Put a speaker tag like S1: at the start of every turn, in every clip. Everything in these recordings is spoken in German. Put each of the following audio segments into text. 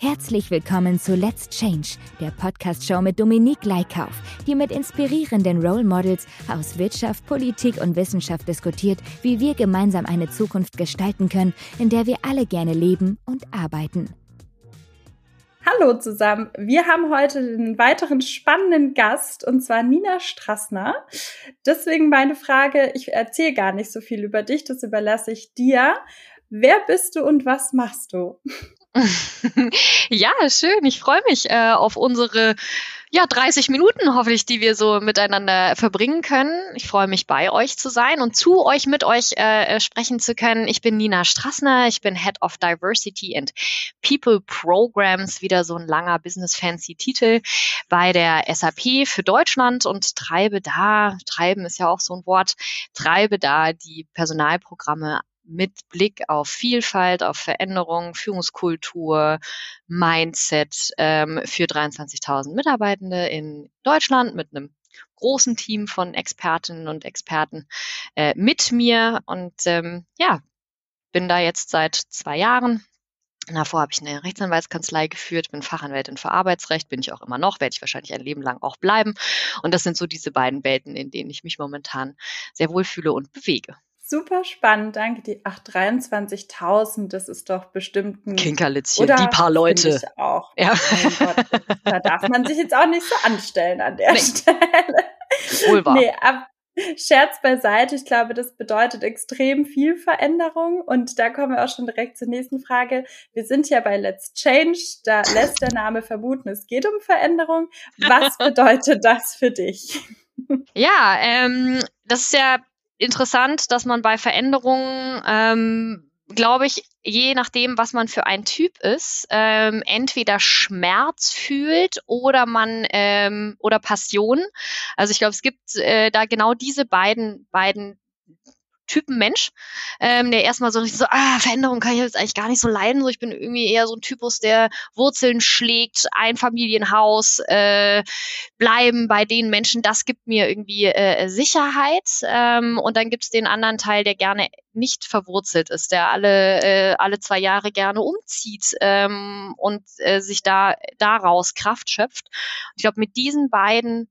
S1: Herzlich willkommen zu Let's Change, der Podcast-Show mit Dominique Leikauf, die mit inspirierenden Role Models aus Wirtschaft, Politik und Wissenschaft diskutiert, wie wir gemeinsam eine Zukunft gestalten können, in der wir alle gerne leben und arbeiten.
S2: Hallo zusammen. Wir haben heute einen weiteren spannenden Gast und zwar Nina Strassner. Deswegen meine Frage, ich erzähle gar nicht so viel über dich, das überlasse ich dir. Wer bist du und was machst du?
S3: ja, schön. Ich freue mich äh, auf unsere ja, 30 Minuten hoffentlich, die wir so miteinander verbringen können. Ich freue mich, bei euch zu sein und zu euch, mit euch äh, sprechen zu können. Ich bin Nina Strassner, ich bin Head of Diversity and People Programs, wieder so ein langer Business-Fancy-Titel bei der SAP für Deutschland und treibe da, treiben ist ja auch so ein Wort, treibe da die Personalprogramme mit Blick auf Vielfalt, auf Veränderung, Führungskultur, Mindset ähm, für 23.000 Mitarbeitende in Deutschland mit einem großen Team von Expertinnen und Experten äh, mit mir und ähm, ja, bin da jetzt seit zwei Jahren. Davor habe ich eine Rechtsanwaltskanzlei geführt, bin Fachanwältin für Arbeitsrecht, bin ich auch immer noch, werde ich wahrscheinlich ein Leben lang auch bleiben. Und das sind so diese beiden Welten, in denen ich mich momentan sehr wohlfühle und bewege.
S2: Super spannend, danke dir. Ach, 23.000, das ist doch bestimmt ein
S3: Kinkerlitzchen, die paar Leute.
S2: Ich auch. Ja. Gott, da darf man sich jetzt auch nicht so anstellen an der nee. Stelle.
S3: Wohl wahr.
S2: Nee, ab, Scherz beiseite, ich glaube, das bedeutet extrem viel Veränderung. Und da kommen wir auch schon direkt zur nächsten Frage. Wir sind ja bei Let's Change, da lässt der Name vermuten, es geht um Veränderung. Was bedeutet das für dich?
S3: Ja, ähm, das ist ja interessant, dass man bei Veränderungen, ähm, glaube ich, je nachdem, was man für ein Typ ist, ähm, entweder Schmerz fühlt oder man ähm, oder Passion. Also ich glaube, es gibt äh, da genau diese beiden beiden Typen Mensch, ähm, der erstmal so richtig so, ah, Veränderung kann ich jetzt eigentlich gar nicht so leiden. So, ich bin irgendwie eher so ein Typus, der Wurzeln schlägt, ein Familienhaus, äh, bleiben bei den Menschen, das gibt mir irgendwie äh, Sicherheit. Ähm, und dann gibt es den anderen Teil, der gerne nicht verwurzelt ist, der alle, äh, alle zwei Jahre gerne umzieht ähm, und äh, sich da daraus Kraft schöpft. ich glaube, mit diesen beiden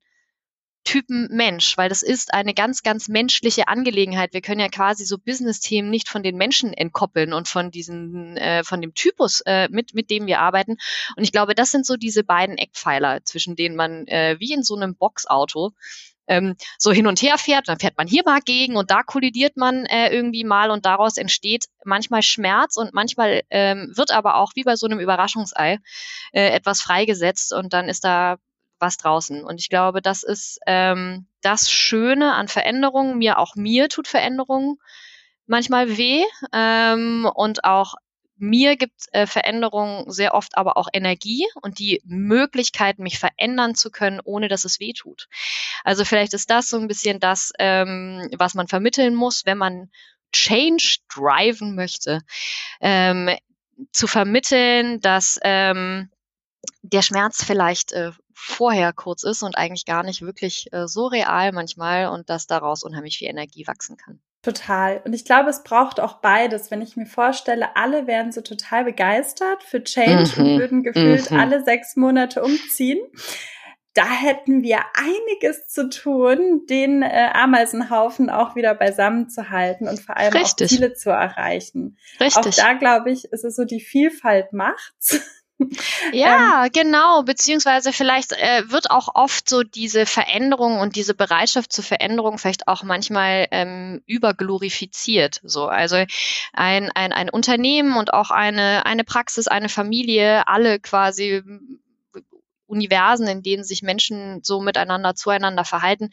S3: Typen Mensch, weil das ist eine ganz, ganz menschliche Angelegenheit. Wir können ja quasi so Business-Themen nicht von den Menschen entkoppeln und von diesen, äh, von dem Typus, äh, mit, mit dem wir arbeiten. Und ich glaube, das sind so diese beiden Eckpfeiler, zwischen denen man äh, wie in so einem Boxauto ähm, so hin und her fährt, dann fährt man hier mal gegen und da kollidiert man äh, irgendwie mal und daraus entsteht manchmal Schmerz und manchmal ähm, wird aber auch wie bei so einem Überraschungsei äh, etwas freigesetzt und dann ist da was draußen. Und ich glaube, das ist ähm, das Schöne an Veränderungen. Mir auch mir tut Veränderung manchmal weh ähm, und auch mir gibt äh, Veränderung sehr oft aber auch Energie und die Möglichkeit, mich verändern zu können, ohne dass es weh tut. Also vielleicht ist das so ein bisschen das, ähm, was man vermitteln muss, wenn man Change driven möchte, ähm, zu vermitteln, dass ähm, der Schmerz vielleicht äh, vorher kurz ist und eigentlich gar nicht wirklich äh, so real manchmal und dass daraus unheimlich viel Energie wachsen kann.
S2: Total. Und ich glaube, es braucht auch beides. Wenn ich mir vorstelle, alle wären so total begeistert für Change mhm. und würden gefühlt mhm. alle sechs Monate umziehen. Da hätten wir einiges zu tun, den äh, Ameisenhaufen auch wieder beisammen zu halten und vor allem Richtig. auch Ziele zu erreichen. Richtig. Auch da glaube ich, ist es so die Vielfalt macht's.
S3: Ja, ähm, genau, beziehungsweise vielleicht äh, wird auch oft so diese Veränderung und diese Bereitschaft zur Veränderung vielleicht auch manchmal ähm, überglorifiziert. So, also ein, ein, ein Unternehmen und auch eine, eine Praxis, eine Familie, alle quasi Universen, in denen sich Menschen so miteinander zueinander verhalten,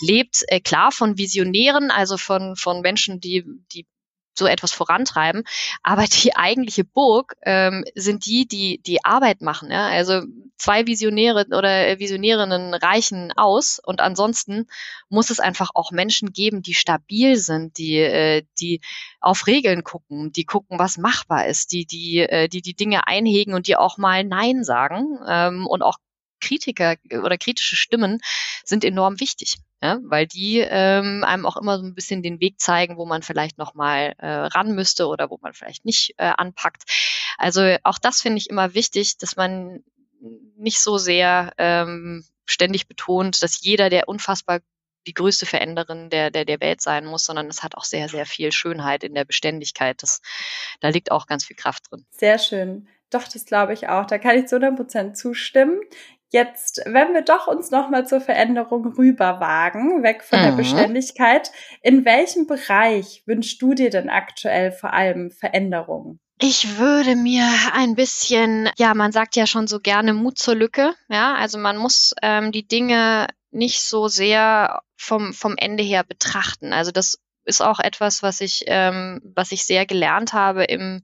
S3: lebt äh, klar von Visionären, also von, von Menschen, die, die so etwas vorantreiben. Aber die eigentliche Burg ähm, sind die, die die Arbeit machen. Ja? Also zwei Visionäre oder Visionärinnen reichen aus und ansonsten muss es einfach auch Menschen geben, die stabil sind, die äh, die auf Regeln gucken, die gucken, was machbar ist, die die äh, die die Dinge einhegen und die auch mal Nein sagen ähm, und auch Kritiker oder kritische Stimmen sind enorm wichtig, ja, weil die ähm, einem auch immer so ein bisschen den Weg zeigen, wo man vielleicht noch mal äh, ran müsste oder wo man vielleicht nicht äh, anpackt. Also auch das finde ich immer wichtig, dass man nicht so sehr ähm, ständig betont, dass jeder der unfassbar die größte Veränderin der, der, der Welt sein muss, sondern es hat auch sehr, sehr viel Schönheit in der Beständigkeit. Das, da liegt auch ganz viel Kraft drin.
S2: Sehr schön. Doch, das glaube ich auch. Da kann ich zu 100 Prozent zustimmen. Jetzt, wenn wir doch uns nochmal zur Veränderung rüber wagen, weg von mhm. der Beständigkeit, in welchem Bereich wünschst du dir denn aktuell vor allem Veränderungen?
S3: Ich würde mir ein bisschen, ja, man sagt ja schon so gerne Mut zur Lücke. Ja, also man muss ähm, die Dinge nicht so sehr vom, vom Ende her betrachten. Also das ist auch etwas, was ich, ähm, was ich sehr gelernt habe im,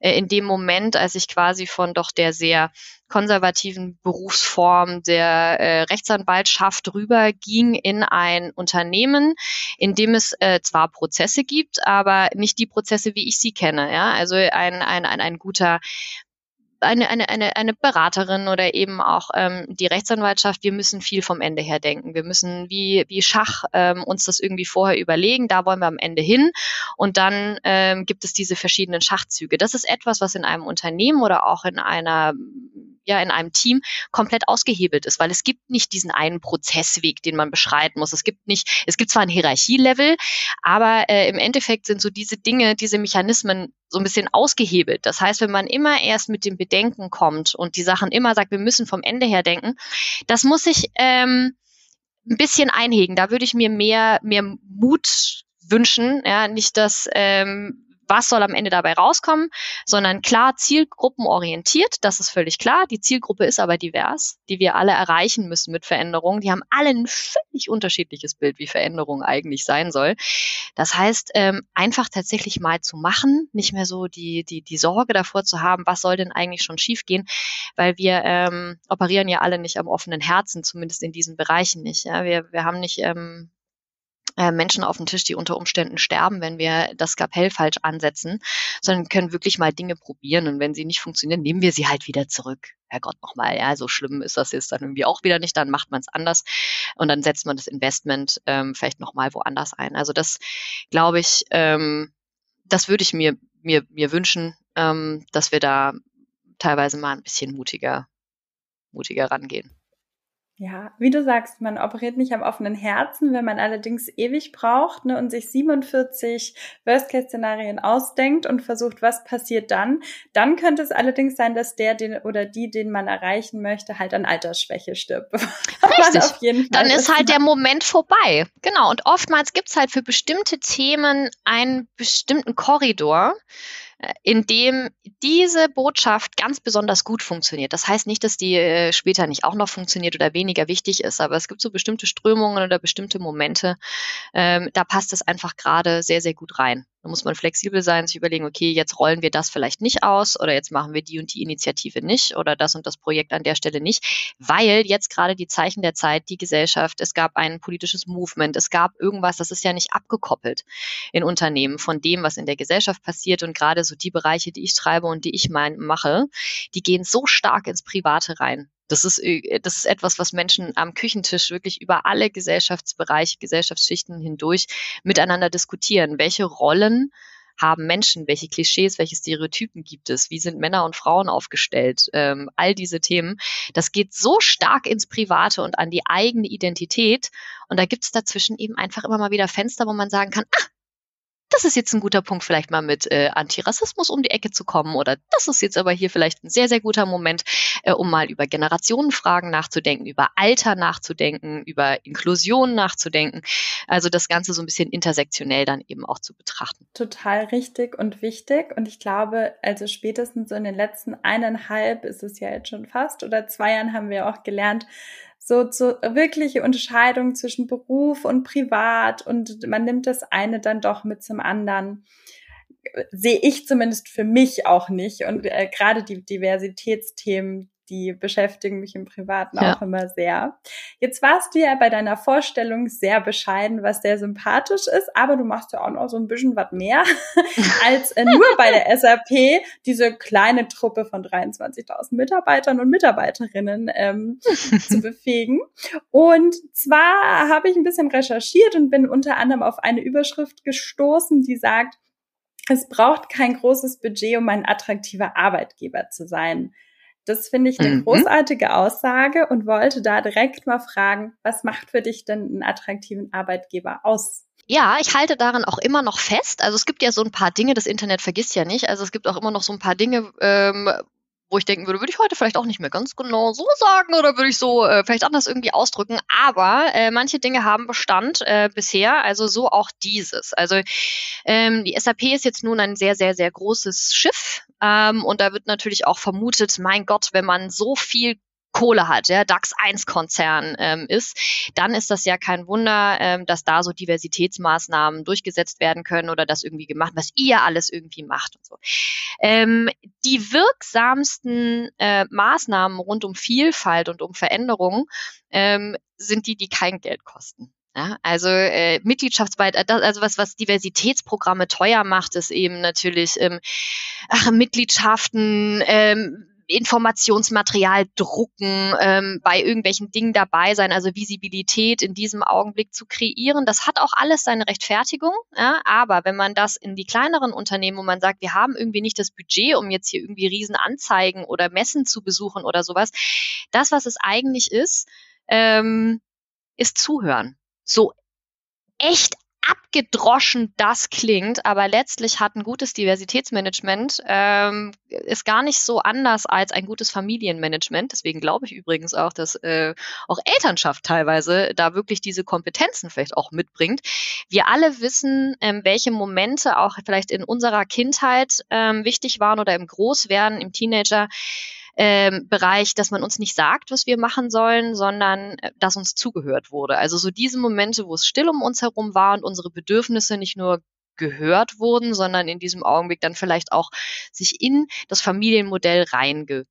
S3: äh, in dem Moment, als ich quasi von doch der sehr konservativen Berufsform der äh, Rechtsanwaltschaft rüberging in ein Unternehmen, in dem es äh, zwar Prozesse gibt, aber nicht die Prozesse, wie ich sie kenne. Ja? Also ein, ein, ein, ein guter eine, eine, eine, eine Beraterin oder eben auch ähm, die Rechtsanwaltschaft, wir müssen viel vom Ende her denken. Wir müssen wie, wie Schach ähm, uns das irgendwie vorher überlegen, da wollen wir am Ende hin. Und dann ähm, gibt es diese verschiedenen Schachzüge. Das ist etwas, was in einem Unternehmen oder auch in einer ja in einem Team komplett ausgehebelt ist, weil es gibt nicht diesen einen Prozessweg, den man beschreiten muss. Es gibt nicht, es gibt zwar ein Hierarchielevel, aber äh, im Endeffekt sind so diese Dinge, diese Mechanismen so ein bisschen ausgehebelt. Das heißt, wenn man immer erst mit dem Bedenken kommt und die Sachen immer sagt, wir müssen vom Ende her denken, das muss ich ähm, ein bisschen einhegen. Da würde ich mir mehr, mehr Mut wünschen, ja, nicht, dass ähm, was soll am Ende dabei rauskommen, sondern klar zielgruppenorientiert, das ist völlig klar. Die Zielgruppe ist aber divers, die wir alle erreichen müssen mit Veränderungen. Die haben alle ein völlig unterschiedliches Bild, wie Veränderung eigentlich sein soll. Das heißt, ähm, einfach tatsächlich mal zu machen, nicht mehr so die, die, die Sorge davor zu haben, was soll denn eigentlich schon schiefgehen, weil wir ähm, operieren ja alle nicht am offenen Herzen, zumindest in diesen Bereichen nicht. Ja? Wir, wir haben nicht ähm, äh, Menschen auf dem Tisch, die unter Umständen sterben, wenn wir das Skapell falsch ansetzen, sondern können wirklich mal Dinge probieren und wenn sie nicht funktionieren, nehmen wir sie halt wieder zurück. Herrgott nochmal, ja, so schlimm ist das jetzt dann irgendwie auch wieder nicht, dann macht man es anders und dann setzt man das Investment ähm, vielleicht nochmal woanders ein. Also das glaube ich, ähm, das würde ich mir, mir, mir wünschen, ähm, dass wir da teilweise mal ein bisschen mutiger, mutiger rangehen.
S2: Ja, wie du sagst, man operiert nicht am offenen Herzen, wenn man allerdings ewig braucht ne, und sich 47 Worst-Case-Szenarien ausdenkt und versucht, was passiert dann. Dann könnte es allerdings sein, dass der den oder die, den man erreichen möchte, halt an Altersschwäche stirbt.
S3: Richtig. dann ist halt der Moment vorbei. Genau. Und oftmals gibt's halt für bestimmte Themen einen bestimmten Korridor, in dem diese Botschaft ganz besonders gut funktioniert. Das heißt nicht, dass die äh, später nicht auch noch funktioniert oder weniger wichtig ist, aber es gibt so bestimmte Strömungen oder bestimmte Momente, ähm, da passt es einfach gerade sehr, sehr gut rein. Da muss man flexibel sein, sich überlegen, okay, jetzt rollen wir das vielleicht nicht aus oder jetzt machen wir die und die Initiative nicht oder das und das Projekt an der Stelle nicht, weil jetzt gerade die Zeichen der Zeit, die Gesellschaft, es gab ein politisches Movement, es gab irgendwas, das ist ja nicht abgekoppelt in Unternehmen von dem, was in der Gesellschaft passiert und gerade so die Bereiche, die ich treibe und die ich mein, mache, die gehen so stark ins Private rein. Das ist, äh, das ist etwas, was Menschen am Küchentisch wirklich über alle Gesellschaftsbereiche, Gesellschaftsschichten hindurch miteinander diskutieren. Welche Rollen haben Menschen? Welche Klischees, welche Stereotypen gibt es? Wie sind Männer und Frauen aufgestellt? Ähm, all diese Themen. Das geht so stark ins Private und an die eigene Identität. Und da gibt es dazwischen eben einfach immer mal wieder Fenster, wo man sagen kann, ah, das ist jetzt ein guter Punkt, vielleicht mal mit äh, Antirassismus um die Ecke zu kommen oder das ist jetzt aber hier vielleicht ein sehr, sehr guter Moment, äh, um mal über Generationenfragen nachzudenken, über Alter nachzudenken, über Inklusion nachzudenken. Also das Ganze so ein bisschen intersektionell dann eben auch zu betrachten.
S2: Total richtig und wichtig. Und ich glaube, also spätestens so in den letzten eineinhalb ist es ja jetzt schon fast oder zwei Jahren haben wir auch gelernt, so zu wirkliche Unterscheidung zwischen Beruf und Privat und man nimmt das eine dann doch mit zum anderen. sehe ich zumindest für mich auch nicht. Und äh, gerade die Diversitätsthemen, die beschäftigen mich im Privaten ja. auch immer sehr. Jetzt warst du ja bei deiner Vorstellung sehr bescheiden, was sehr sympathisch ist, aber du machst ja auch noch so ein bisschen was mehr als äh, nur bei der SAP diese kleine Truppe von 23.000 Mitarbeitern und Mitarbeiterinnen ähm, zu befähigen. Und zwar habe ich ein bisschen recherchiert und bin unter anderem auf eine Überschrift gestoßen, die sagt, es braucht kein großes Budget, um ein attraktiver Arbeitgeber zu sein. Das finde ich eine mhm. großartige Aussage und wollte da direkt mal fragen, was macht für dich denn einen attraktiven Arbeitgeber aus?
S3: Ja, ich halte daran auch immer noch fest. Also es gibt ja so ein paar Dinge, das Internet vergisst ja nicht. Also es gibt auch immer noch so ein paar Dinge, ähm, wo ich denken würde, würde ich heute vielleicht auch nicht mehr ganz genau so sagen oder würde ich so äh, vielleicht anders irgendwie ausdrücken. Aber äh, manche Dinge haben Bestand äh, bisher, also so auch dieses. Also ähm, die SAP ist jetzt nun ein sehr, sehr, sehr großes Schiff ähm, und da wird natürlich auch vermutet, mein Gott, wenn man so viel Kohle hat, ja, DAX 1 Konzern ähm, ist, dann ist das ja kein Wunder, ähm, dass da so Diversitätsmaßnahmen durchgesetzt werden können oder das irgendwie gemacht, was ihr alles irgendwie macht und so. Ähm, die wirksamsten äh, Maßnahmen rund um Vielfalt und um Veränderung ähm, sind die, die kein Geld kosten. Ja, also äh, Mitgliedschaftsbeitrag, also was, was Diversitätsprogramme teuer macht, ist eben natürlich ähm, ach, Mitgliedschaften, ähm, Informationsmaterial drucken, ähm, bei irgendwelchen Dingen dabei sein, also Visibilität in diesem Augenblick zu kreieren. Das hat auch alles seine Rechtfertigung. Ja? Aber wenn man das in die kleineren Unternehmen, wo man sagt, wir haben irgendwie nicht das Budget, um jetzt hier irgendwie Riesenanzeigen oder Messen zu besuchen oder sowas, das, was es eigentlich ist, ähm, ist Zuhören. So echt abgedroschen das klingt, aber letztlich hat ein gutes Diversitätsmanagement ähm, ist gar nicht so anders als ein gutes Familienmanagement. Deswegen glaube ich übrigens auch, dass äh, auch Elternschaft teilweise da wirklich diese Kompetenzen vielleicht auch mitbringt. Wir alle wissen, ähm, welche Momente auch vielleicht in unserer Kindheit ähm, wichtig waren oder im Großwerden, im Teenager ähm, Bereich, dass man uns nicht sagt, was wir machen sollen, sondern äh, dass uns zugehört wurde. Also so diese Momente, wo es still um uns herum war und unsere Bedürfnisse nicht nur gehört wurden, sondern in diesem Augenblick dann vielleicht auch sich in das Familienmodell reinge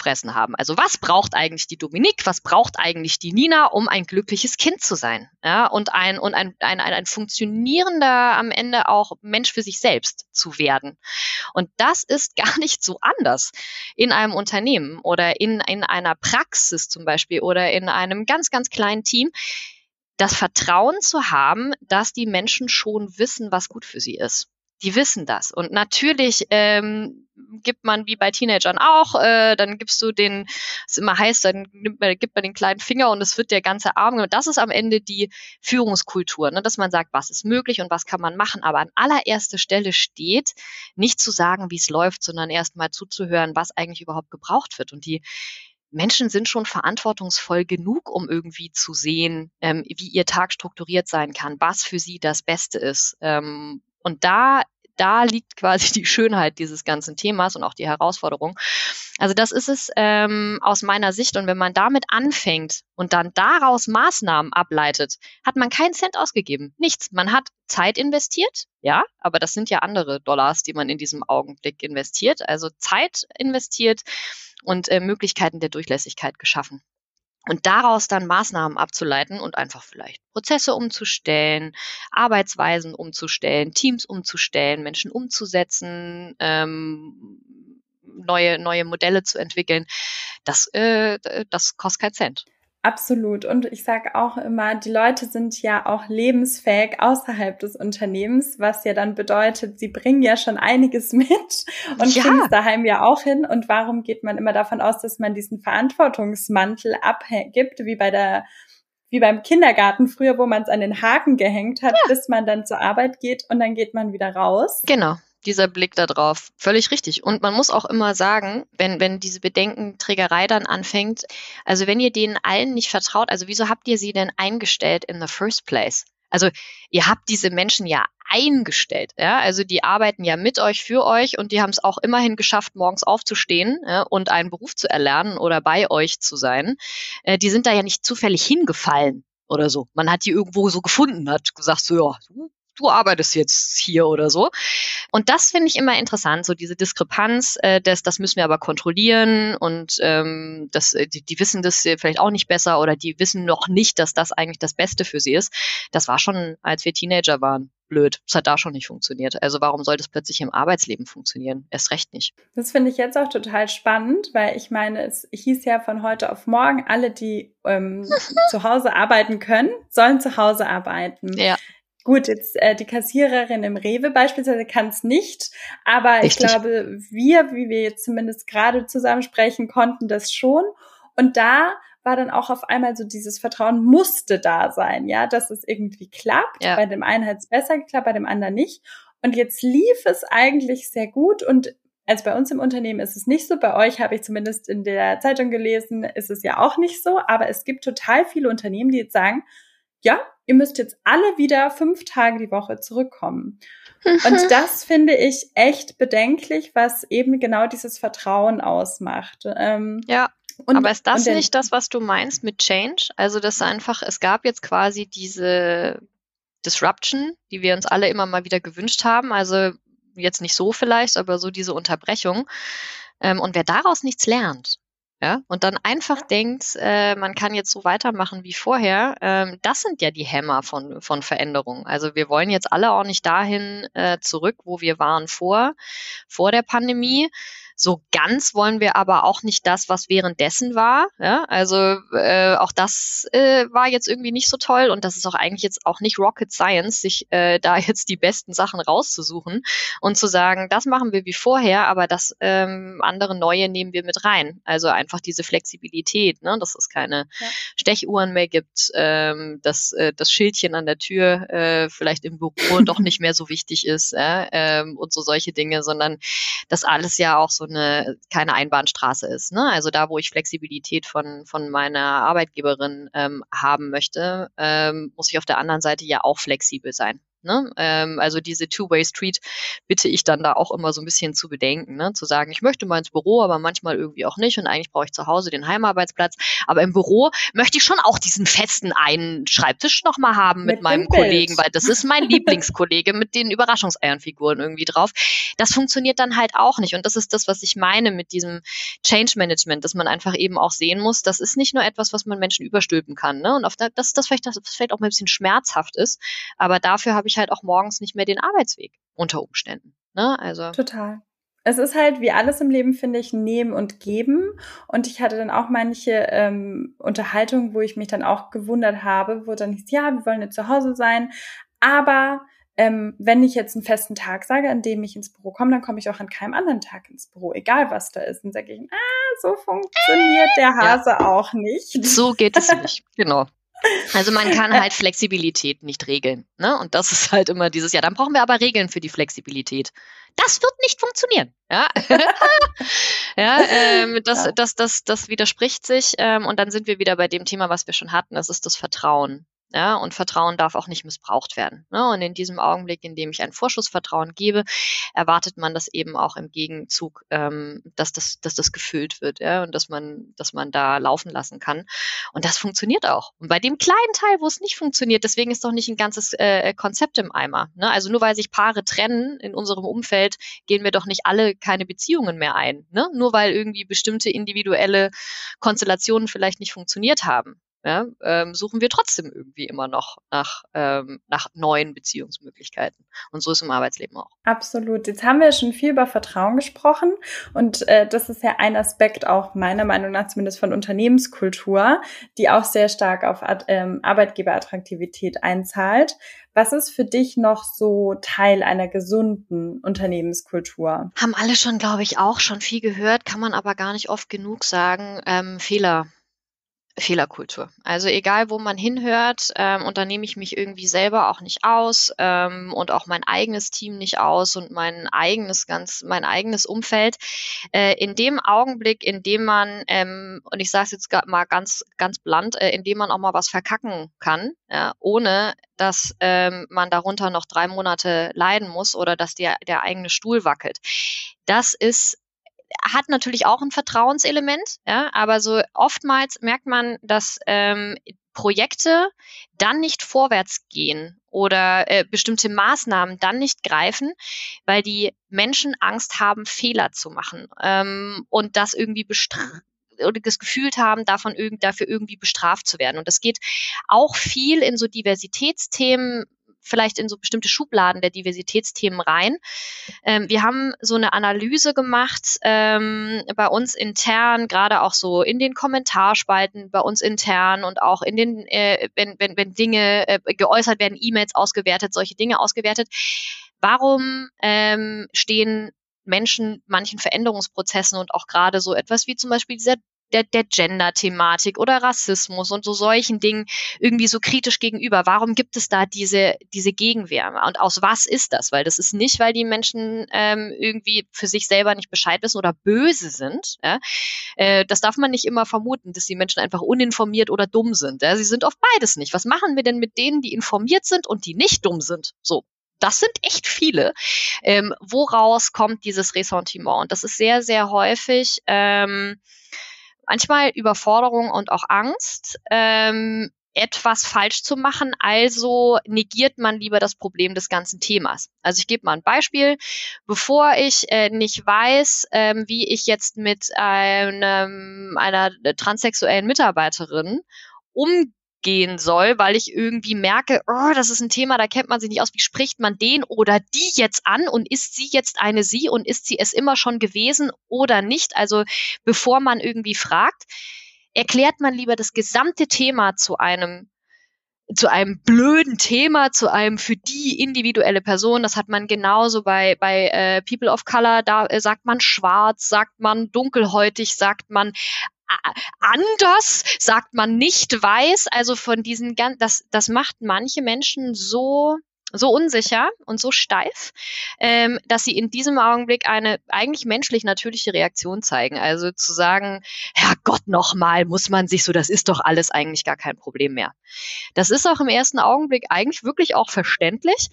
S3: fressen haben. Also was braucht eigentlich die Dominik, was braucht eigentlich die Nina, um ein glückliches Kind zu sein? Ja, und ein, und ein, ein, ein funktionierender am Ende auch Mensch für sich selbst zu werden. Und das ist gar nicht so anders in einem Unternehmen oder in, in einer Praxis zum Beispiel oder in einem ganz, ganz kleinen Team das Vertrauen zu haben, dass die Menschen schon wissen, was gut für sie ist die wissen das. Und natürlich ähm, gibt man wie bei Teenagern auch, äh, dann gibst du den, es immer heißt, dann nimmt man, gibt man den kleinen Finger und es wird der ganze Arm. Und das ist am Ende die Führungskultur, ne? dass man sagt, was ist möglich und was kann man machen. Aber an allererster Stelle steht, nicht zu sagen, wie es läuft, sondern erst mal zuzuhören, was eigentlich überhaupt gebraucht wird. Und die Menschen sind schon verantwortungsvoll genug, um irgendwie zu sehen, ähm, wie ihr Tag strukturiert sein kann, was für sie das Beste ist. Ähm, und da da liegt quasi die Schönheit dieses ganzen Themas und auch die Herausforderung. Also das ist es ähm, aus meiner Sicht. Und wenn man damit anfängt und dann daraus Maßnahmen ableitet, hat man keinen Cent ausgegeben. Nichts. Man hat Zeit investiert, ja, aber das sind ja andere Dollars, die man in diesem Augenblick investiert. Also Zeit investiert und äh, Möglichkeiten der Durchlässigkeit geschaffen. Und daraus dann Maßnahmen abzuleiten und einfach vielleicht Prozesse umzustellen, Arbeitsweisen umzustellen, Teams umzustellen, Menschen umzusetzen, ähm, neue, neue Modelle zu entwickeln, das, äh, das kostet keinen Cent.
S2: Absolut. Und ich sage auch immer, die Leute sind ja auch lebensfähig außerhalb des Unternehmens, was ja dann bedeutet, sie bringen ja schon einiges mit und ja. kriegen es daheim ja auch hin. Und warum geht man immer davon aus, dass man diesen Verantwortungsmantel abgibt, wie bei der wie beim Kindergarten früher, wo man es an den Haken gehängt hat, ja. bis man dann zur Arbeit geht und dann geht man wieder raus.
S3: Genau dieser Blick da drauf. Völlig richtig. Und man muss auch immer sagen, wenn, wenn diese Bedenkenträgerei dann anfängt, also wenn ihr denen allen nicht vertraut, also wieso habt ihr sie denn eingestellt in the first place? Also ihr habt diese Menschen ja eingestellt, ja, also die arbeiten ja mit euch, für euch und die haben es auch immerhin geschafft, morgens aufzustehen ja, und einen Beruf zu erlernen oder bei euch zu sein. Äh, die sind da ja nicht zufällig hingefallen oder so. Man hat die irgendwo so gefunden, hat gesagt so, ja, du arbeitest jetzt hier oder so. Und das finde ich immer interessant, so diese Diskrepanz, äh, das, das müssen wir aber kontrollieren und ähm, das, äh, die, die wissen das vielleicht auch nicht besser oder die wissen noch nicht, dass das eigentlich das Beste für sie ist. Das war schon, als wir Teenager waren blöd. Es hat da schon nicht funktioniert. Also warum soll das plötzlich im Arbeitsleben funktionieren? Erst recht nicht.
S2: Das finde ich jetzt auch total spannend, weil ich meine, es hieß ja von heute auf morgen, alle, die ähm, zu Hause arbeiten können, sollen zu Hause arbeiten.
S3: Ja.
S2: Gut, jetzt äh, die Kassiererin im Rewe beispielsweise kann es nicht, aber Richtig. ich glaube, wir, wie wir jetzt zumindest gerade zusammen sprechen, konnten das schon. Und da war dann auch auf einmal so dieses Vertrauen musste da sein, ja, dass es irgendwie klappt. Ja. Bei dem einen hat es besser geklappt, bei dem anderen nicht. Und jetzt lief es eigentlich sehr gut und also bei uns im Unternehmen ist es nicht so, bei euch habe ich zumindest in der Zeitung gelesen, ist es ja auch nicht so, aber es gibt total viele Unternehmen, die jetzt sagen, ja, ihr müsst jetzt alle wieder fünf Tage die Woche zurückkommen. Und das finde ich echt bedenklich, was eben genau dieses Vertrauen ausmacht.
S3: Ähm, ja. Und, Aber ist das nicht das, was du meinst mit Change? Also, dass einfach, es gab jetzt quasi diese Disruption, die wir uns alle immer mal wieder gewünscht haben. Also jetzt nicht so vielleicht, aber so diese Unterbrechung. Ähm, und wer daraus nichts lernt, ja, und dann einfach denkt, äh, man kann jetzt so weitermachen wie vorher, ähm, das sind ja die Hämmer von, von Veränderungen. Also wir wollen jetzt alle auch nicht dahin äh, zurück, wo wir waren vor, vor der Pandemie. So ganz wollen wir aber auch nicht das, was währenddessen war. Ja? Also äh, auch das äh, war jetzt irgendwie nicht so toll und das ist auch eigentlich jetzt auch nicht Rocket Science, sich äh, da jetzt die besten Sachen rauszusuchen und zu sagen, das machen wir wie vorher, aber das ähm, andere Neue nehmen wir mit rein. Also einfach diese Flexibilität, ne? dass es keine ja. Stechuhren mehr gibt, ähm, dass äh, das Schildchen an der Tür äh, vielleicht im Büro doch nicht mehr so wichtig ist äh, ähm, und so solche Dinge, sondern das alles ja auch so eine, keine Einbahnstraße ist. Ne? Also da, wo ich Flexibilität von, von meiner Arbeitgeberin ähm, haben möchte, ähm, muss ich auf der anderen Seite ja auch flexibel sein. Ne? Ähm, also diese Two-Way-Street bitte ich dann da auch immer so ein bisschen zu bedenken, ne? zu sagen, ich möchte mal ins Büro, aber manchmal irgendwie auch nicht und eigentlich brauche ich zu Hause den Heimarbeitsplatz. Aber im Büro möchte ich schon auch diesen festen einen Schreibtisch nochmal haben mit, mit meinem Kollegen, weil das ist mein Lieblingskollege mit den Überraschungseierfiguren irgendwie drauf. Das funktioniert dann halt auch nicht und das ist das, was ich meine mit diesem Change Management, dass man einfach eben auch sehen muss, das ist nicht nur etwas, was man Menschen überstülpen kann. Ne? Und auf der, das, das vielleicht, das vielleicht auch mal ein bisschen schmerzhaft ist, aber dafür habe ich ich halt auch morgens nicht mehr den Arbeitsweg unter Umständen. Ne? Also.
S2: Total. Es ist halt wie alles im Leben, finde ich, nehmen und geben. Und ich hatte dann auch manche ähm, Unterhaltungen, wo ich mich dann auch gewundert habe, wo dann hieß, ja, wir wollen jetzt zu Hause sein, aber ähm, wenn ich jetzt einen festen Tag sage, an dem ich ins Büro komme, dann komme ich auch an keinem anderen Tag ins Büro, egal was da ist. Dann sage ich, ah, so funktioniert der Hase ja. auch nicht.
S3: So geht es nicht, genau. Also man kann halt Flexibilität nicht regeln. Ne? Und das ist halt immer dieses Jahr. Dann brauchen wir aber Regeln für die Flexibilität. Das wird nicht funktionieren. Ja, ja ähm, das, das, das, das widerspricht sich. Ähm, und dann sind wir wieder bei dem Thema, was wir schon hatten. Das ist das Vertrauen. Ja, und Vertrauen darf auch nicht missbraucht werden. Ne? Und in diesem Augenblick, in dem ich ein Vorschussvertrauen gebe, erwartet man das eben auch im Gegenzug, ähm, dass, das, dass das gefüllt wird ja? und dass man, dass man da laufen lassen kann. Und das funktioniert auch. Und bei dem kleinen Teil, wo es nicht funktioniert, deswegen ist doch nicht ein ganzes äh, Konzept im Eimer. Ne? Also nur weil sich Paare trennen in unserem Umfeld, gehen wir doch nicht alle keine Beziehungen mehr ein. Ne? Nur weil irgendwie bestimmte individuelle Konstellationen vielleicht nicht funktioniert haben ja, ähm, suchen wir trotzdem irgendwie immer noch nach, ähm, nach neuen Beziehungsmöglichkeiten. Und so ist im Arbeitsleben auch.
S2: Absolut. Jetzt haben wir schon viel über Vertrauen gesprochen und äh, das ist ja ein Aspekt auch meiner Meinung nach zumindest von Unternehmenskultur, die auch sehr stark auf ähm, Arbeitgeberattraktivität einzahlt. Was ist für dich noch so Teil einer gesunden Unternehmenskultur?
S3: Haben alle schon, glaube ich, auch schon viel gehört, kann man aber gar nicht oft genug sagen. Ähm, Fehler Fehlerkultur. Also egal, wo man hinhört, ähm, und da nehme ich mich irgendwie selber auch nicht aus ähm, und auch mein eigenes Team nicht aus und mein eigenes ganz, mein eigenes Umfeld. Äh, in dem Augenblick, in dem man, ähm, und ich sage es jetzt mal ganz, ganz blunt, äh, in dem man auch mal was verkacken kann, ja, ohne dass ähm, man darunter noch drei Monate leiden muss oder dass der, der eigene Stuhl wackelt. Das ist hat natürlich auch ein Vertrauenselement, ja, aber so oftmals merkt man, dass ähm, Projekte dann nicht vorwärts gehen oder äh, bestimmte Maßnahmen dann nicht greifen, weil die Menschen Angst haben, Fehler zu machen ähm, und das irgendwie bestrafen oder das gefühlt haben, davon irgend, dafür irgendwie bestraft zu werden. Und das geht auch viel in so Diversitätsthemen, vielleicht in so bestimmte Schubladen der Diversitätsthemen rein. Ähm, wir haben so eine Analyse gemacht ähm, bei uns intern, gerade auch so in den Kommentarspalten bei uns intern und auch in den, äh, wenn, wenn, wenn Dinge äh, geäußert werden, E-Mails ausgewertet, solche Dinge ausgewertet. Warum ähm, stehen Menschen manchen Veränderungsprozessen und auch gerade so etwas wie zum Beispiel dieser der, der Gender-Thematik oder Rassismus und so solchen Dingen irgendwie so kritisch gegenüber. Warum gibt es da diese, diese Gegenwehr? Und aus was ist das? Weil das ist nicht, weil die Menschen ähm, irgendwie für sich selber nicht Bescheid wissen oder böse sind. Ja? Äh, das darf man nicht immer vermuten, dass die Menschen einfach uninformiert oder dumm sind. Ja? Sie sind oft beides nicht. Was machen wir denn mit denen, die informiert sind und die nicht dumm sind? So, das sind echt viele. Ähm, woraus kommt dieses Ressentiment? Und das ist sehr, sehr häufig ähm, manchmal Überforderung und auch Angst, ähm, etwas falsch zu machen, also negiert man lieber das Problem des ganzen Themas. Also ich gebe mal ein Beispiel. Bevor ich äh, nicht weiß, ähm, wie ich jetzt mit einem, einer transsexuellen Mitarbeiterin um gehen soll, weil ich irgendwie merke, oh, das ist ein Thema, da kennt man sich nicht aus. Wie spricht man den oder die jetzt an und ist sie jetzt eine sie und ist sie es immer schon gewesen oder nicht? Also bevor man irgendwie fragt, erklärt man lieber das gesamte Thema zu einem zu einem blöden Thema, zu einem für die individuelle Person. Das hat man genauso bei, bei äh, People of Color. Da äh, sagt man schwarz, sagt man dunkelhäutig, sagt man anders, sagt man nicht weiß. Also von diesen ganz, das, das macht manche Menschen so so unsicher und so steif, ähm, dass sie in diesem Augenblick eine eigentlich menschlich natürliche Reaktion zeigen. Also zu sagen, Herrgott nochmal, muss man sich so, das ist doch alles eigentlich gar kein Problem mehr. Das ist auch im ersten Augenblick eigentlich wirklich auch verständlich.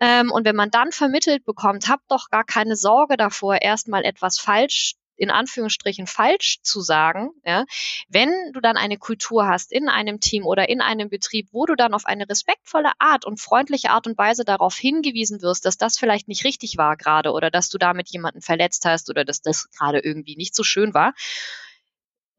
S3: Ähm, und wenn man dann vermittelt bekommt, habt doch gar keine Sorge davor, erstmal etwas falsch in Anführungsstrichen falsch zu sagen, ja, wenn du dann eine Kultur hast in einem Team oder in einem Betrieb, wo du dann auf eine respektvolle Art und freundliche Art und Weise darauf hingewiesen wirst, dass das vielleicht nicht richtig war gerade oder dass du damit jemanden verletzt hast oder dass das gerade irgendwie nicht so schön war,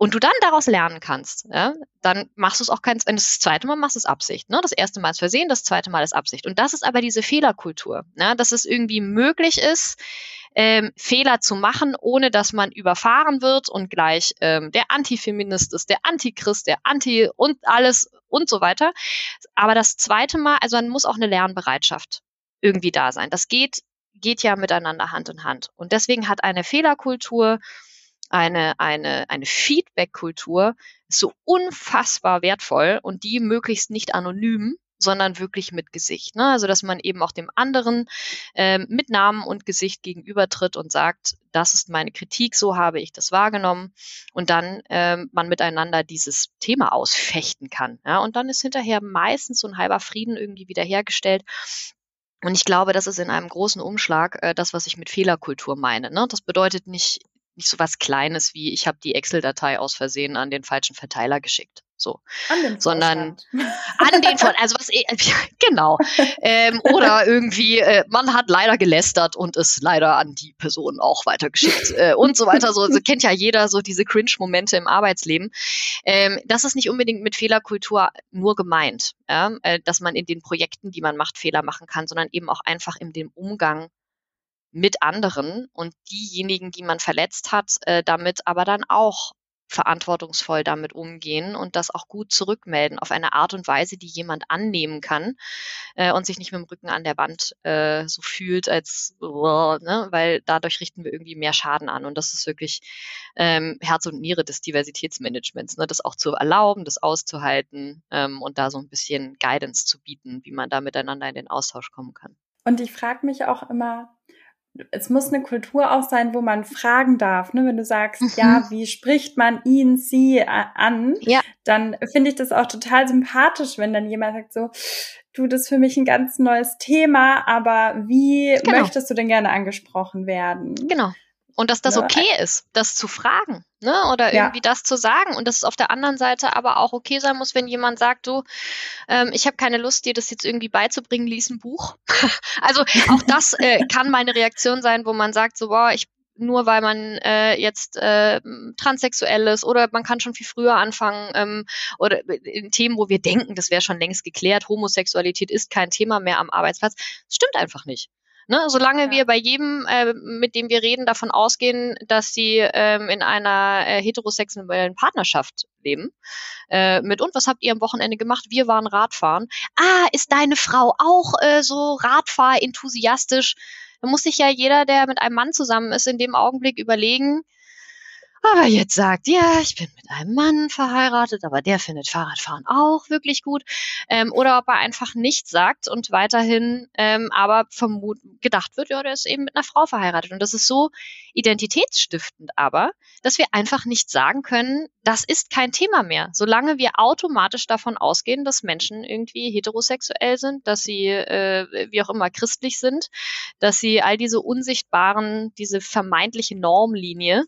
S3: und du dann daraus lernen kannst, ja, dann machst du es auch kein, wenn das zweite Mal machst du es Absicht. Ne? Das erste Mal ist Versehen, das zweite Mal ist Absicht. Und das ist aber diese Fehlerkultur, ne? dass es irgendwie möglich ist, ähm, Fehler zu machen, ohne dass man überfahren wird und gleich ähm, der Antifeminist ist, der Antichrist, der Anti und alles und so weiter. Aber das zweite Mal, also man muss auch eine Lernbereitschaft irgendwie da sein. Das geht, geht ja miteinander Hand in Hand. Und deswegen hat eine Fehlerkultur, eine, eine, eine Feedback-Kultur so unfassbar wertvoll und die möglichst nicht anonym, sondern wirklich mit Gesicht. Ne? Also dass man eben auch dem anderen äh, mit Namen und Gesicht gegenübertritt und sagt, das ist meine Kritik, so habe ich das wahrgenommen und dann äh, man miteinander dieses Thema ausfechten kann. Ja? Und dann ist hinterher meistens so ein halber Frieden irgendwie wiederhergestellt. Und ich glaube, das ist in einem großen Umschlag äh, das, was ich mit Fehlerkultur meine. Ne? Das bedeutet nicht, nicht so was Kleines wie, ich habe die Excel-Datei aus Versehen an den falschen Verteiler geschickt. So. An den sondern an den von, also was, eh, genau. ähm, oder irgendwie, äh, man hat leider gelästert und es leider an die Person auch weitergeschickt äh, und so weiter. So also kennt ja jeder so diese Cringe-Momente im Arbeitsleben. Ähm, das ist nicht unbedingt mit Fehlerkultur nur gemeint, ja? äh, dass man in den Projekten, die man macht, Fehler machen kann, sondern eben auch einfach in dem Umgang mit anderen und diejenigen, die man verletzt hat, äh, damit aber dann auch verantwortungsvoll damit umgehen und das auch gut zurückmelden auf eine Art und Weise, die jemand annehmen kann äh, und sich nicht mit dem Rücken an der Wand äh, so fühlt, als uh, ne, weil dadurch richten wir irgendwie mehr Schaden an und das ist wirklich ähm, Herz und Niere des Diversitätsmanagements, ne, das auch zu erlauben, das auszuhalten ähm, und da so ein bisschen Guidance zu bieten, wie man da miteinander in den Austausch kommen kann.
S2: Und ich frage mich auch immer, es muss eine Kultur auch sein, wo man fragen darf. Ne? Wenn du sagst, mhm. ja, wie spricht man ihn, sie an, ja. dann finde ich das auch total sympathisch, wenn dann jemand sagt so, du, das ist für mich ein ganz neues Thema, aber wie genau. möchtest du denn gerne angesprochen werden?
S3: Genau. Und dass das okay ist, das zu fragen, ne? Oder irgendwie ja. das zu sagen. Und dass es auf der anderen Seite aber auch okay sein muss, wenn jemand sagt, du, ähm, ich habe keine Lust, dir das jetzt irgendwie beizubringen, lies ein Buch. also auch das äh, kann meine Reaktion sein, wo man sagt, so, boah, ich nur weil man äh, jetzt äh, transsexuell ist oder man kann schon viel früher anfangen ähm, oder in Themen, wo wir denken, das wäre schon längst geklärt, Homosexualität ist kein Thema mehr am Arbeitsplatz. Das stimmt einfach nicht. Ne, solange ja. wir bei jedem, äh, mit dem wir reden, davon ausgehen, dass sie ähm, in einer äh, heterosexuellen Partnerschaft leben. Äh, mit und was habt ihr am Wochenende gemacht? Wir waren Radfahren. Ah, ist deine Frau auch äh, so Radfahr-enthusiastisch? Da muss sich ja jeder, der mit einem Mann zusammen ist, in dem Augenblick überlegen, aber jetzt sagt, ja, ich bin mit einem Mann verheiratet, aber der findet Fahrradfahren auch wirklich gut. Ähm, oder ob er einfach nichts sagt und weiterhin ähm, aber vermut gedacht wird, ja, der ist eben mit einer Frau verheiratet. Und das ist so identitätsstiftend aber, dass wir einfach nicht sagen können, das ist kein Thema mehr. Solange wir automatisch davon ausgehen, dass Menschen irgendwie heterosexuell sind, dass sie äh, wie auch immer christlich sind, dass sie all diese unsichtbaren, diese vermeintliche Normlinie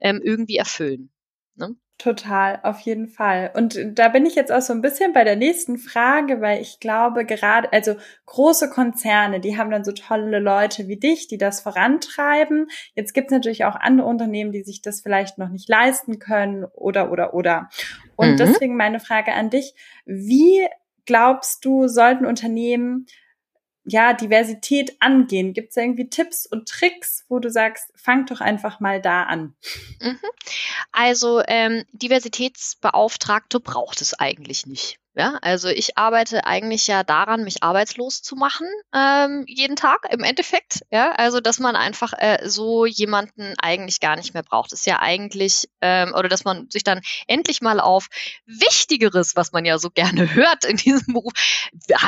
S3: ähm, irgendwie erfüllen. Ne?
S2: Total, auf jeden Fall. Und da bin ich jetzt auch so ein bisschen bei der nächsten Frage, weil ich glaube, gerade, also große Konzerne, die haben dann so tolle Leute wie dich, die das vorantreiben. Jetzt gibt es natürlich auch andere Unternehmen, die sich das vielleicht noch nicht leisten können oder, oder, oder. Und mhm. deswegen meine Frage an dich, wie glaubst du, sollten Unternehmen ja, Diversität angehen? Gibt es irgendwie Tipps und Tricks, wo du sagst, fang doch einfach mal da an?
S3: Mhm. Also ähm, Diversitätsbeauftragte braucht es eigentlich nicht. Ja, also ich arbeite eigentlich ja daran, mich arbeitslos zu machen, ähm, jeden Tag im Endeffekt. Ja, also dass man einfach äh, so jemanden eigentlich gar nicht mehr braucht. Ist ja eigentlich, ähm, oder dass man sich dann endlich mal auf Wichtigeres, was man ja so gerne hört in diesem Beruf,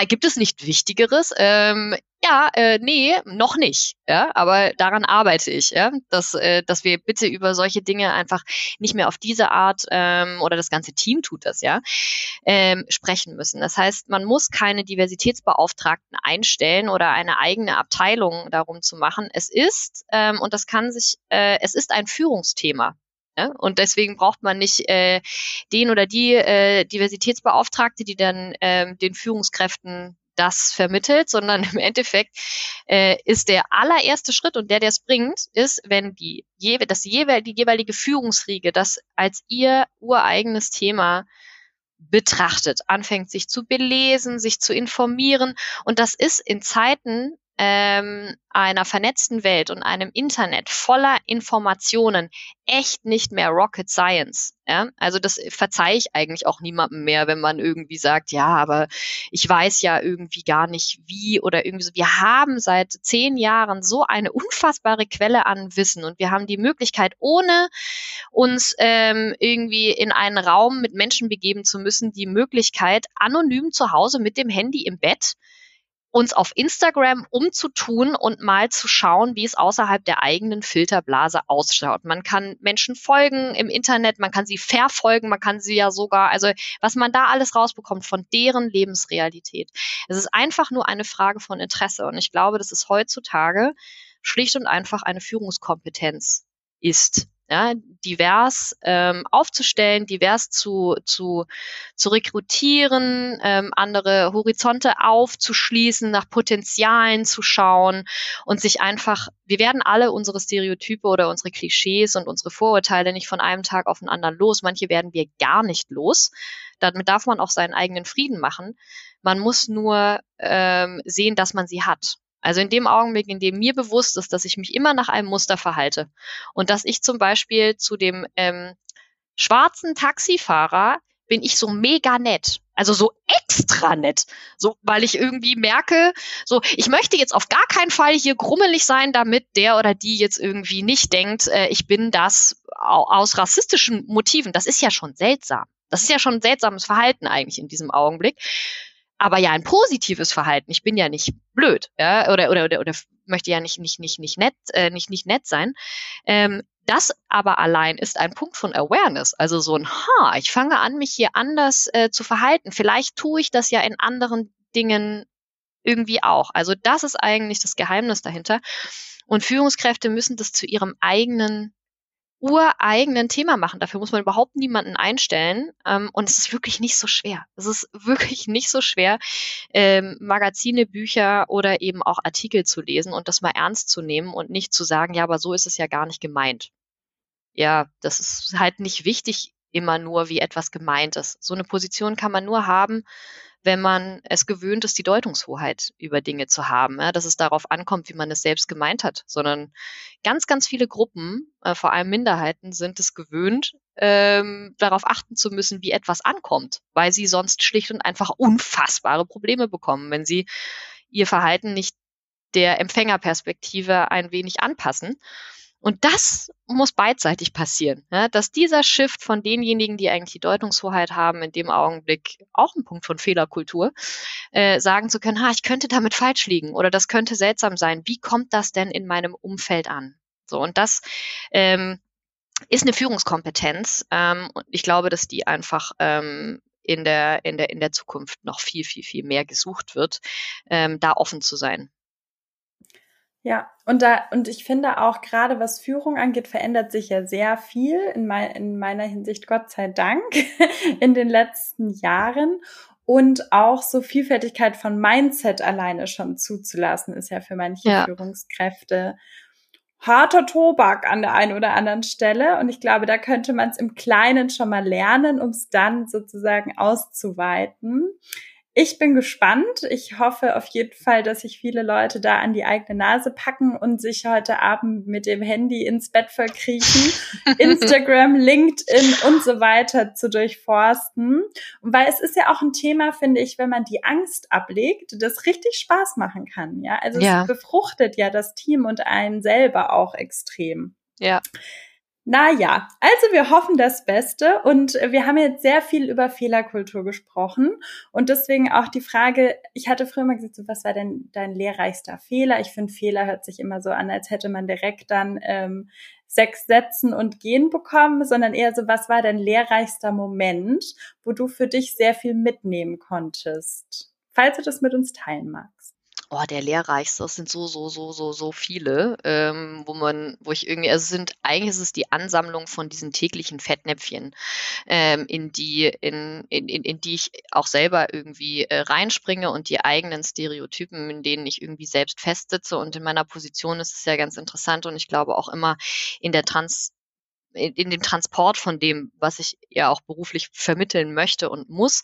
S3: gibt es nicht Wichtigeres? Ähm, ja, äh, nee, noch nicht. Ja, aber daran arbeite ich, ja, dass, äh, dass wir bitte über solche Dinge einfach nicht mehr auf diese Art ähm, oder das ganze Team tut das, ja, ähm, sprechen müssen. Das heißt, man muss keine Diversitätsbeauftragten einstellen oder eine eigene Abteilung darum zu machen. Es ist ähm, und das kann sich, äh, es ist ein Führungsthema. Ja? Und deswegen braucht man nicht äh, den oder die äh, Diversitätsbeauftragte, die dann äh, den Führungskräften das vermittelt, sondern im Endeffekt äh, ist der allererste Schritt und der, der es bringt, ist, wenn die, das jeweil, die jeweilige Führungsriege das als ihr ureigenes Thema betrachtet, anfängt sich zu belesen, sich zu informieren. Und das ist in Zeiten ähm, einer vernetzten Welt und einem Internet voller Informationen echt nicht mehr Rocket Science. Ja? Also das verzeihe ich eigentlich auch niemandem mehr, wenn man irgendwie sagt, ja, aber ich weiß ja irgendwie gar nicht wie oder irgendwie so. Wir haben seit zehn Jahren so eine unfassbare Quelle an Wissen und wir haben die Möglichkeit, ohne uns ähm, irgendwie in einen Raum mit Menschen begeben zu müssen, die Möglichkeit, anonym zu Hause mit dem Handy im Bett uns auf Instagram umzutun und mal zu schauen, wie es außerhalb der eigenen Filterblase ausschaut. Man kann Menschen folgen im Internet, man kann sie verfolgen, man kann sie ja sogar, also was man da alles rausbekommt von deren Lebensrealität. Es ist einfach nur eine Frage von Interesse und ich glaube, dass es heutzutage schlicht und einfach eine Führungskompetenz ist ja, divers ähm, aufzustellen, divers zu, zu, zu rekrutieren, ähm, andere Horizonte aufzuschließen, nach Potenzialen zu schauen und sich einfach, wir werden alle unsere Stereotype oder unsere Klischees und unsere Vorurteile nicht von einem Tag auf den anderen los. Manche werden wir gar nicht los. Damit darf man auch seinen eigenen Frieden machen. Man muss nur ähm, sehen, dass man sie hat. Also in dem Augenblick, in dem mir bewusst ist, dass ich mich immer nach einem Muster verhalte und dass ich zum Beispiel zu dem ähm, schwarzen Taxifahrer bin ich so mega nett. Also so extra nett. So, weil ich irgendwie merke, so, ich möchte jetzt auf gar keinen Fall hier grummelig sein, damit der oder die jetzt irgendwie nicht denkt, äh, ich bin das aus rassistischen Motiven. Das ist ja schon seltsam. Das ist ja schon ein seltsames Verhalten eigentlich in diesem Augenblick aber ja ein positives Verhalten. Ich bin ja nicht blöd, ja, oder oder oder, oder möchte ja nicht nicht nicht nicht nett äh, nicht nicht nett sein. Ähm, das aber allein ist ein Punkt von Awareness, also so ein Ha, ich fange an, mich hier anders äh, zu verhalten. Vielleicht tue ich das ja in anderen Dingen irgendwie auch. Also das ist eigentlich das Geheimnis dahinter. Und Führungskräfte müssen das zu ihrem eigenen ureigenen Thema machen. Dafür muss man überhaupt niemanden einstellen. Ähm, und es ist wirklich nicht so schwer. Es ist wirklich nicht so schwer, ähm, Magazine, Bücher oder eben auch Artikel zu lesen und das mal ernst zu nehmen und nicht zu sagen, ja, aber so ist es ja gar nicht gemeint. Ja, das ist halt nicht wichtig immer nur, wie etwas gemeint ist. So eine Position kann man nur haben, wenn man es gewöhnt ist, die Deutungshoheit über Dinge zu haben, ja, dass es darauf ankommt, wie man es selbst gemeint hat, sondern ganz, ganz viele Gruppen, äh, vor allem Minderheiten, sind es gewöhnt, ähm, darauf achten zu müssen, wie etwas ankommt, weil sie sonst schlicht und einfach unfassbare Probleme bekommen, wenn sie ihr Verhalten nicht der Empfängerperspektive ein wenig anpassen. Und das muss beidseitig passieren, ja, dass dieser Shift von denjenigen, die eigentlich die Deutungshoheit haben, in dem Augenblick auch ein Punkt von Fehlerkultur, äh, sagen zu können, ha, ich könnte damit falsch liegen oder das könnte seltsam sein. Wie kommt das denn in meinem Umfeld an? So, und das ähm, ist eine Führungskompetenz. Ähm, und ich glaube, dass die einfach ähm, in der, in der, in der Zukunft noch viel, viel, viel mehr gesucht wird, ähm, da offen zu sein.
S2: Ja, und da, und ich finde auch gerade was Führung angeht, verändert sich ja sehr viel in, mein, in meiner Hinsicht, Gott sei Dank, in den letzten Jahren. Und auch so Vielfältigkeit von Mindset alleine schon zuzulassen, ist ja für manche ja. Führungskräfte harter Tobak an der einen oder anderen Stelle. Und ich glaube, da könnte man es im Kleinen schon mal lernen, um es dann sozusagen auszuweiten. Ich bin gespannt. Ich hoffe auf jeden Fall, dass sich viele Leute da an die eigene Nase packen und sich heute Abend mit dem Handy ins Bett verkriechen, Instagram, LinkedIn und so weiter zu durchforsten. Und weil es ist ja auch ein Thema, finde ich, wenn man die Angst ablegt, das richtig Spaß machen kann. Ja, also ja. es befruchtet ja das Team und einen selber auch extrem.
S3: Ja.
S2: Naja, also wir hoffen das Beste und wir haben jetzt sehr viel über Fehlerkultur gesprochen und deswegen auch die Frage, ich hatte früher mal gesagt, so, was war denn dein lehrreichster Fehler? Ich finde, Fehler hört sich immer so an, als hätte man direkt dann ähm, sechs Sätzen und gehen bekommen, sondern eher so, was war dein lehrreichster Moment, wo du für dich sehr viel mitnehmen konntest? Falls du das mit uns teilen magst
S3: oh, der lehrreichste, das sind so, so, so, so, so viele, ähm, wo man, wo ich irgendwie, also sind, eigentlich ist es die Ansammlung von diesen täglichen Fettnäpfchen, ähm, in die, in, in, in, in die ich auch selber irgendwie äh, reinspringe und die eigenen Stereotypen, in denen ich irgendwie selbst festsitze. Und in meiner Position ist es ja ganz interessant und ich glaube auch immer in der Trans in, dem Transport von dem, was ich ja auch beruflich vermitteln möchte und muss,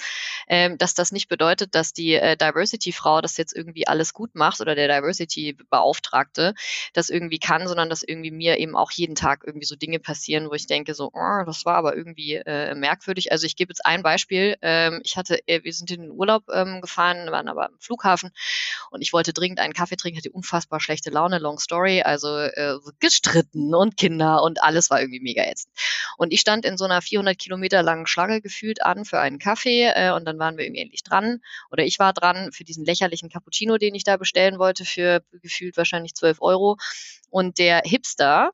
S3: ähm, dass das nicht bedeutet, dass die äh, Diversity-Frau das jetzt irgendwie alles gut macht oder der Diversity-Beauftragte das irgendwie kann, sondern dass irgendwie mir eben auch jeden Tag irgendwie so Dinge passieren, wo ich denke so, oh, das war aber irgendwie äh, merkwürdig. Also ich gebe jetzt ein Beispiel. Ähm, ich hatte, äh, wir sind in den Urlaub ähm, gefahren, waren aber am Flughafen und ich wollte dringend einen Kaffee trinken, hatte unfassbar schlechte Laune, long story, also äh, gestritten und Kinder und alles war irgendwie mega mega ätzend. Und ich stand in so einer 400 Kilometer langen Schlange gefühlt an für einen Kaffee äh, und dann waren wir irgendwie endlich dran oder ich war dran für diesen lächerlichen Cappuccino, den ich da bestellen wollte für gefühlt wahrscheinlich 12 Euro. Und der Hipster,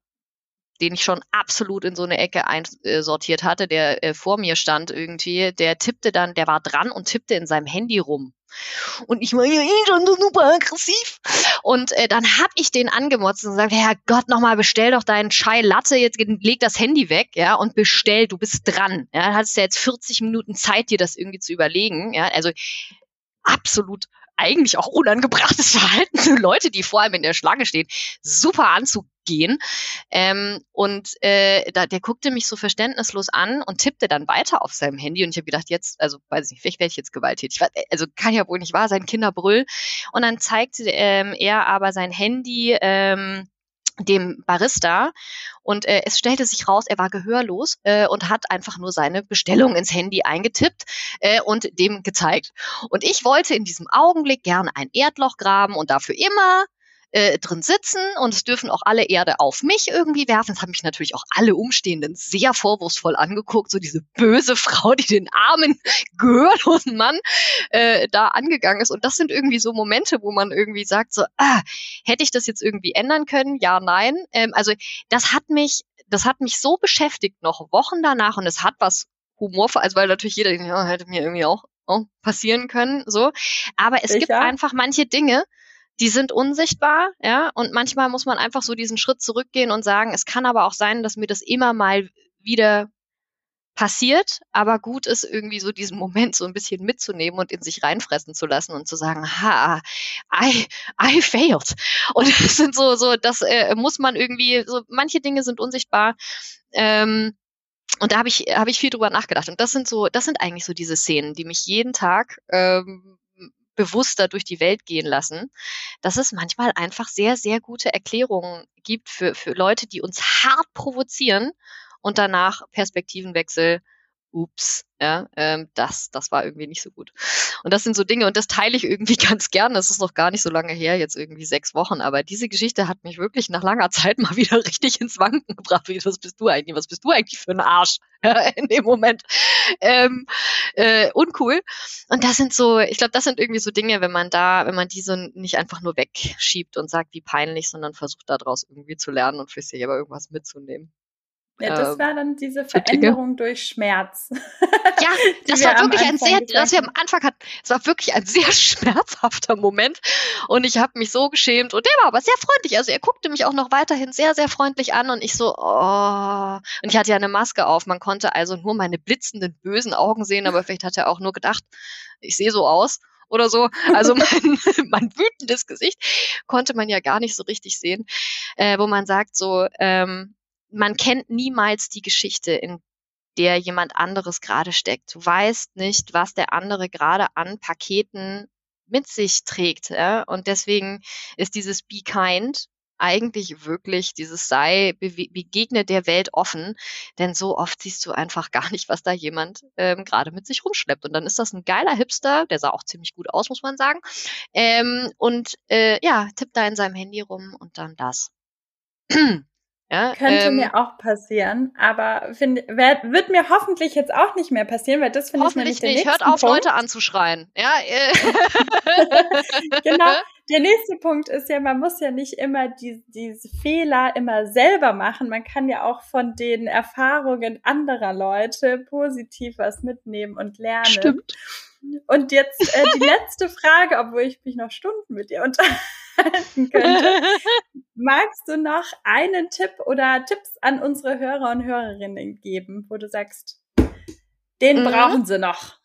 S3: den ich schon absolut in so eine Ecke einsortiert hatte, der äh, vor mir stand irgendwie, der tippte dann, der war dran und tippte in seinem Handy rum. Und ich war ja eh schon super aggressiv. Und äh, dann hab ich den angemotzt und gesagt, Herr Gott, nochmal bestell doch deinen Chai Latte, jetzt leg das Handy weg, ja, und bestell, du bist dran. Ja, hattest du jetzt 40 Minuten Zeit, dir das irgendwie zu überlegen. Ja, also absolut eigentlich auch unangebrachtes Verhalten Leute, die vor allem in der Schlange stehen, super anzugehen. Ähm, und äh, da, der guckte mich so verständnislos an und tippte dann weiter auf seinem Handy. Und ich habe gedacht, jetzt, also weiß ich nicht, vielleicht werde ich jetzt gewalttätig. Also kann ja wohl nicht wahr sein, Kinderbrüll. Und dann zeigte ähm, er aber sein Handy. Ähm, dem Barista und äh, es stellte sich raus, er war gehörlos äh, und hat einfach nur seine Bestellung ins Handy eingetippt äh, und dem gezeigt. Und ich wollte in diesem Augenblick gerne ein Erdloch graben und dafür immer äh, drin sitzen und es dürfen auch alle Erde auf mich irgendwie werfen. Das haben mich natürlich auch alle Umstehenden sehr vorwurfsvoll angeguckt, so diese böse Frau, die den armen, gehörlosen Mann äh, da angegangen ist. Und das sind irgendwie so Momente, wo man irgendwie sagt, so, ah, hätte ich das jetzt irgendwie ändern können? Ja, nein. Ähm, also das hat mich, das hat mich so beschäftigt noch Wochen danach und es hat was humorvoll, also weil natürlich jeder, ja, hätte mir irgendwie auch oh, passieren können, so. Aber es Sicher? gibt einfach manche Dinge, die sind unsichtbar, ja, und manchmal muss man einfach so diesen Schritt zurückgehen und sagen, es kann aber auch sein, dass mir das immer mal wieder passiert, aber gut ist irgendwie so diesen Moment so ein bisschen mitzunehmen und in sich reinfressen zu lassen und zu sagen, ha, I, I failed. Und das sind so, so, das äh, muss man irgendwie, so manche Dinge sind unsichtbar. Ähm, und da habe ich, habe ich viel drüber nachgedacht. Und das sind so, das sind eigentlich so diese Szenen, die mich jeden Tag ähm, bewusster durch die Welt gehen lassen, dass es manchmal einfach sehr, sehr gute Erklärungen gibt für, für Leute, die uns hart provozieren und danach Perspektivenwechsel ups, ja, ähm, das, das war irgendwie nicht so gut. Und das sind so Dinge, und das teile ich irgendwie ganz gern. Das ist noch gar nicht so lange her, jetzt irgendwie sechs Wochen, aber diese Geschichte hat mich wirklich nach langer Zeit mal wieder richtig ins Wanken gebracht. Wie, was bist du eigentlich? Was bist du eigentlich für ein Arsch in dem Moment? Ähm, äh, uncool. Und das sind so, ich glaube, das sind irgendwie so Dinge, wenn man da, wenn man diese nicht einfach nur wegschiebt und sagt, wie peinlich, sondern versucht daraus irgendwie zu lernen und für sich aber irgendwas mitzunehmen.
S2: Ja, das ähm, war dann diese Veränderung durch Schmerz.
S3: Ja, das war wirklich ein sehr, was wir am Anfang hatten, es war wirklich ein sehr schmerzhafter Moment. Und ich habe mich so geschämt. Und der war aber sehr freundlich. Also er guckte mich auch noch weiterhin sehr, sehr freundlich an. Und ich so, oh. Und ich hatte ja eine Maske auf. Man konnte also nur meine blitzenden, bösen Augen sehen. Aber vielleicht hat er auch nur gedacht, ich sehe so aus oder so. Also mein, mein wütendes Gesicht konnte man ja gar nicht so richtig sehen, äh, wo man sagt so, ähm, man kennt niemals die Geschichte, in der jemand anderes gerade steckt. Du weißt nicht, was der andere gerade an Paketen mit sich trägt. Ja? Und deswegen ist dieses Be Kind eigentlich wirklich dieses sei begegne der Welt offen, denn so oft siehst du einfach gar nicht, was da jemand ähm, gerade mit sich rumschleppt. Und dann ist das ein geiler Hipster, der sah auch ziemlich gut aus, muss man sagen. Ähm, und äh, ja, tippt da in seinem Handy rum und dann das.
S2: Ja, Könnte ähm, mir auch passieren, aber find, werd, wird mir hoffentlich jetzt auch nicht mehr passieren, weil das finde ich nämlich
S3: nicht. Hört auf, Punkt. Leute anzuschreien. Ja, äh.
S2: genau. Der nächste Punkt ist ja, man muss ja nicht immer die, diese Fehler immer selber machen. Man kann ja auch von den Erfahrungen anderer Leute positiv was mitnehmen und lernen.
S3: Stimmt.
S2: Und jetzt äh, die letzte Frage, obwohl ich mich noch Stunden mit dir unterhalten könnte. Magst du noch einen Tipp oder Tipps an unsere Hörer und Hörerinnen geben, wo du sagst, den mhm. brauchen sie noch.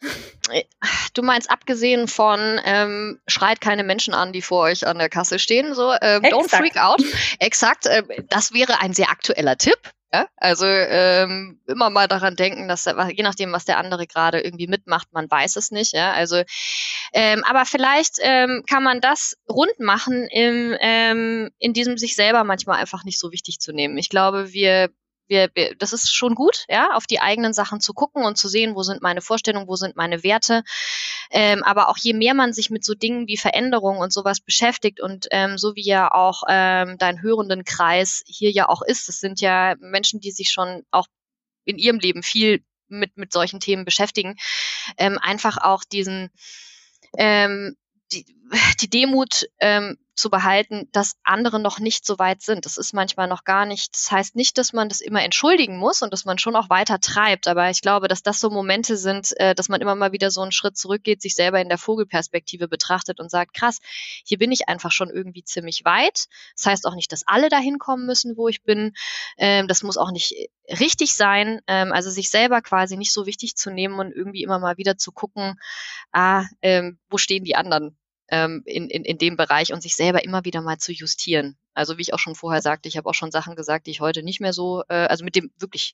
S3: Du meinst abgesehen von ähm, schreit keine Menschen an, die vor euch an der Kasse stehen, so ähm, don't freak out. Exakt, äh, das wäre ein sehr aktueller Tipp. Ja? Also ähm, immer mal daran denken, dass je nachdem, was der andere gerade irgendwie mitmacht, man weiß es nicht. Ja? Also, ähm, aber vielleicht ähm, kann man das rund machen, im, ähm, in diesem sich selber manchmal einfach nicht so wichtig zu nehmen. Ich glaube, wir wir, wir, das ist schon gut, ja, auf die eigenen Sachen zu gucken und zu sehen, wo sind meine Vorstellungen, wo sind meine Werte. Ähm, aber auch je mehr man sich mit so Dingen wie Veränderung und sowas beschäftigt und ähm, so wie ja auch ähm, dein hörenden Kreis hier ja auch ist, das sind ja Menschen, die sich schon auch in ihrem Leben viel mit, mit solchen Themen beschäftigen, ähm, einfach auch diesen ähm, die, die Demut ähm, zu behalten, dass andere noch nicht so weit sind. Das ist manchmal noch gar nicht. Das heißt nicht, dass man das immer entschuldigen muss und dass man schon auch weiter treibt. Aber ich glaube, dass das so Momente sind, äh, dass man immer mal wieder so einen Schritt zurückgeht, sich selber in der Vogelperspektive betrachtet und sagt, krass, hier bin ich einfach schon irgendwie ziemlich weit. Das heißt auch nicht, dass alle dahin kommen müssen, wo ich bin. Ähm, das muss auch nicht richtig sein. Ähm, also sich selber quasi nicht so wichtig zu nehmen und irgendwie immer mal wieder zu gucken, ah, ähm, wo stehen die anderen? Ähm, in, in, in dem Bereich und sich selber immer wieder mal zu justieren. Also wie ich auch schon vorher sagte, ich habe auch schon Sachen gesagt, die ich heute nicht mehr so, äh, also mit dem wirklich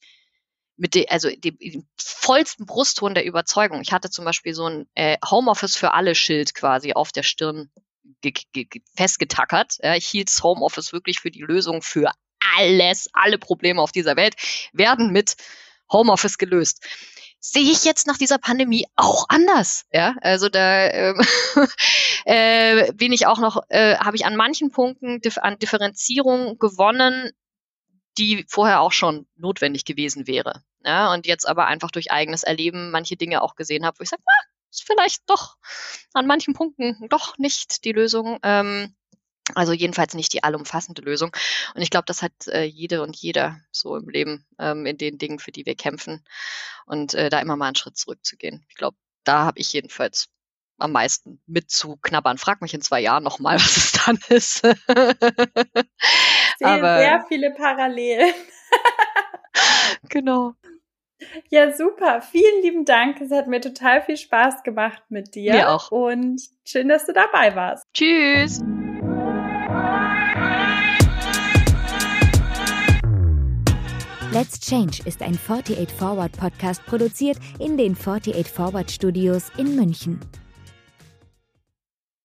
S3: mit dem, also dem, dem vollsten Brustton der Überzeugung. Ich hatte zum Beispiel so ein äh, Homeoffice für alle Schild quasi auf der Stirn festgetackert. Ja, ich hielt Homeoffice wirklich für die Lösung für alles, alle Probleme auf dieser Welt werden mit Homeoffice gelöst sehe ich jetzt nach dieser Pandemie auch anders. Ja, also da ähm, äh, bin ich auch noch, äh, habe ich an manchen Punkten dif an Differenzierung gewonnen, die vorher auch schon notwendig gewesen wäre. Ja, und jetzt aber einfach durch eigenes Erleben manche Dinge auch gesehen habe, wo ich sage, ah, ist vielleicht doch an manchen Punkten doch nicht die Lösung. Ähm, also jedenfalls nicht die allumfassende Lösung. Und ich glaube, das hat äh, jede und jeder so im Leben ähm, in den Dingen, für die wir kämpfen. Und äh, da immer mal einen Schritt zurückzugehen. Ich glaube, da habe ich jedenfalls am meisten mitzuknabbern. Frag mich in zwei Jahren nochmal, was es dann ist.
S2: sehr, Aber, sehr viele Parallelen.
S3: genau.
S2: Ja, super. Vielen lieben Dank. Es hat mir total viel Spaß gemacht mit dir.
S3: Mir auch.
S2: Und schön, dass du dabei warst.
S3: Tschüss.
S1: Let's Change ist ein 48 Forward Podcast produziert in den 48 Forward Studios in München.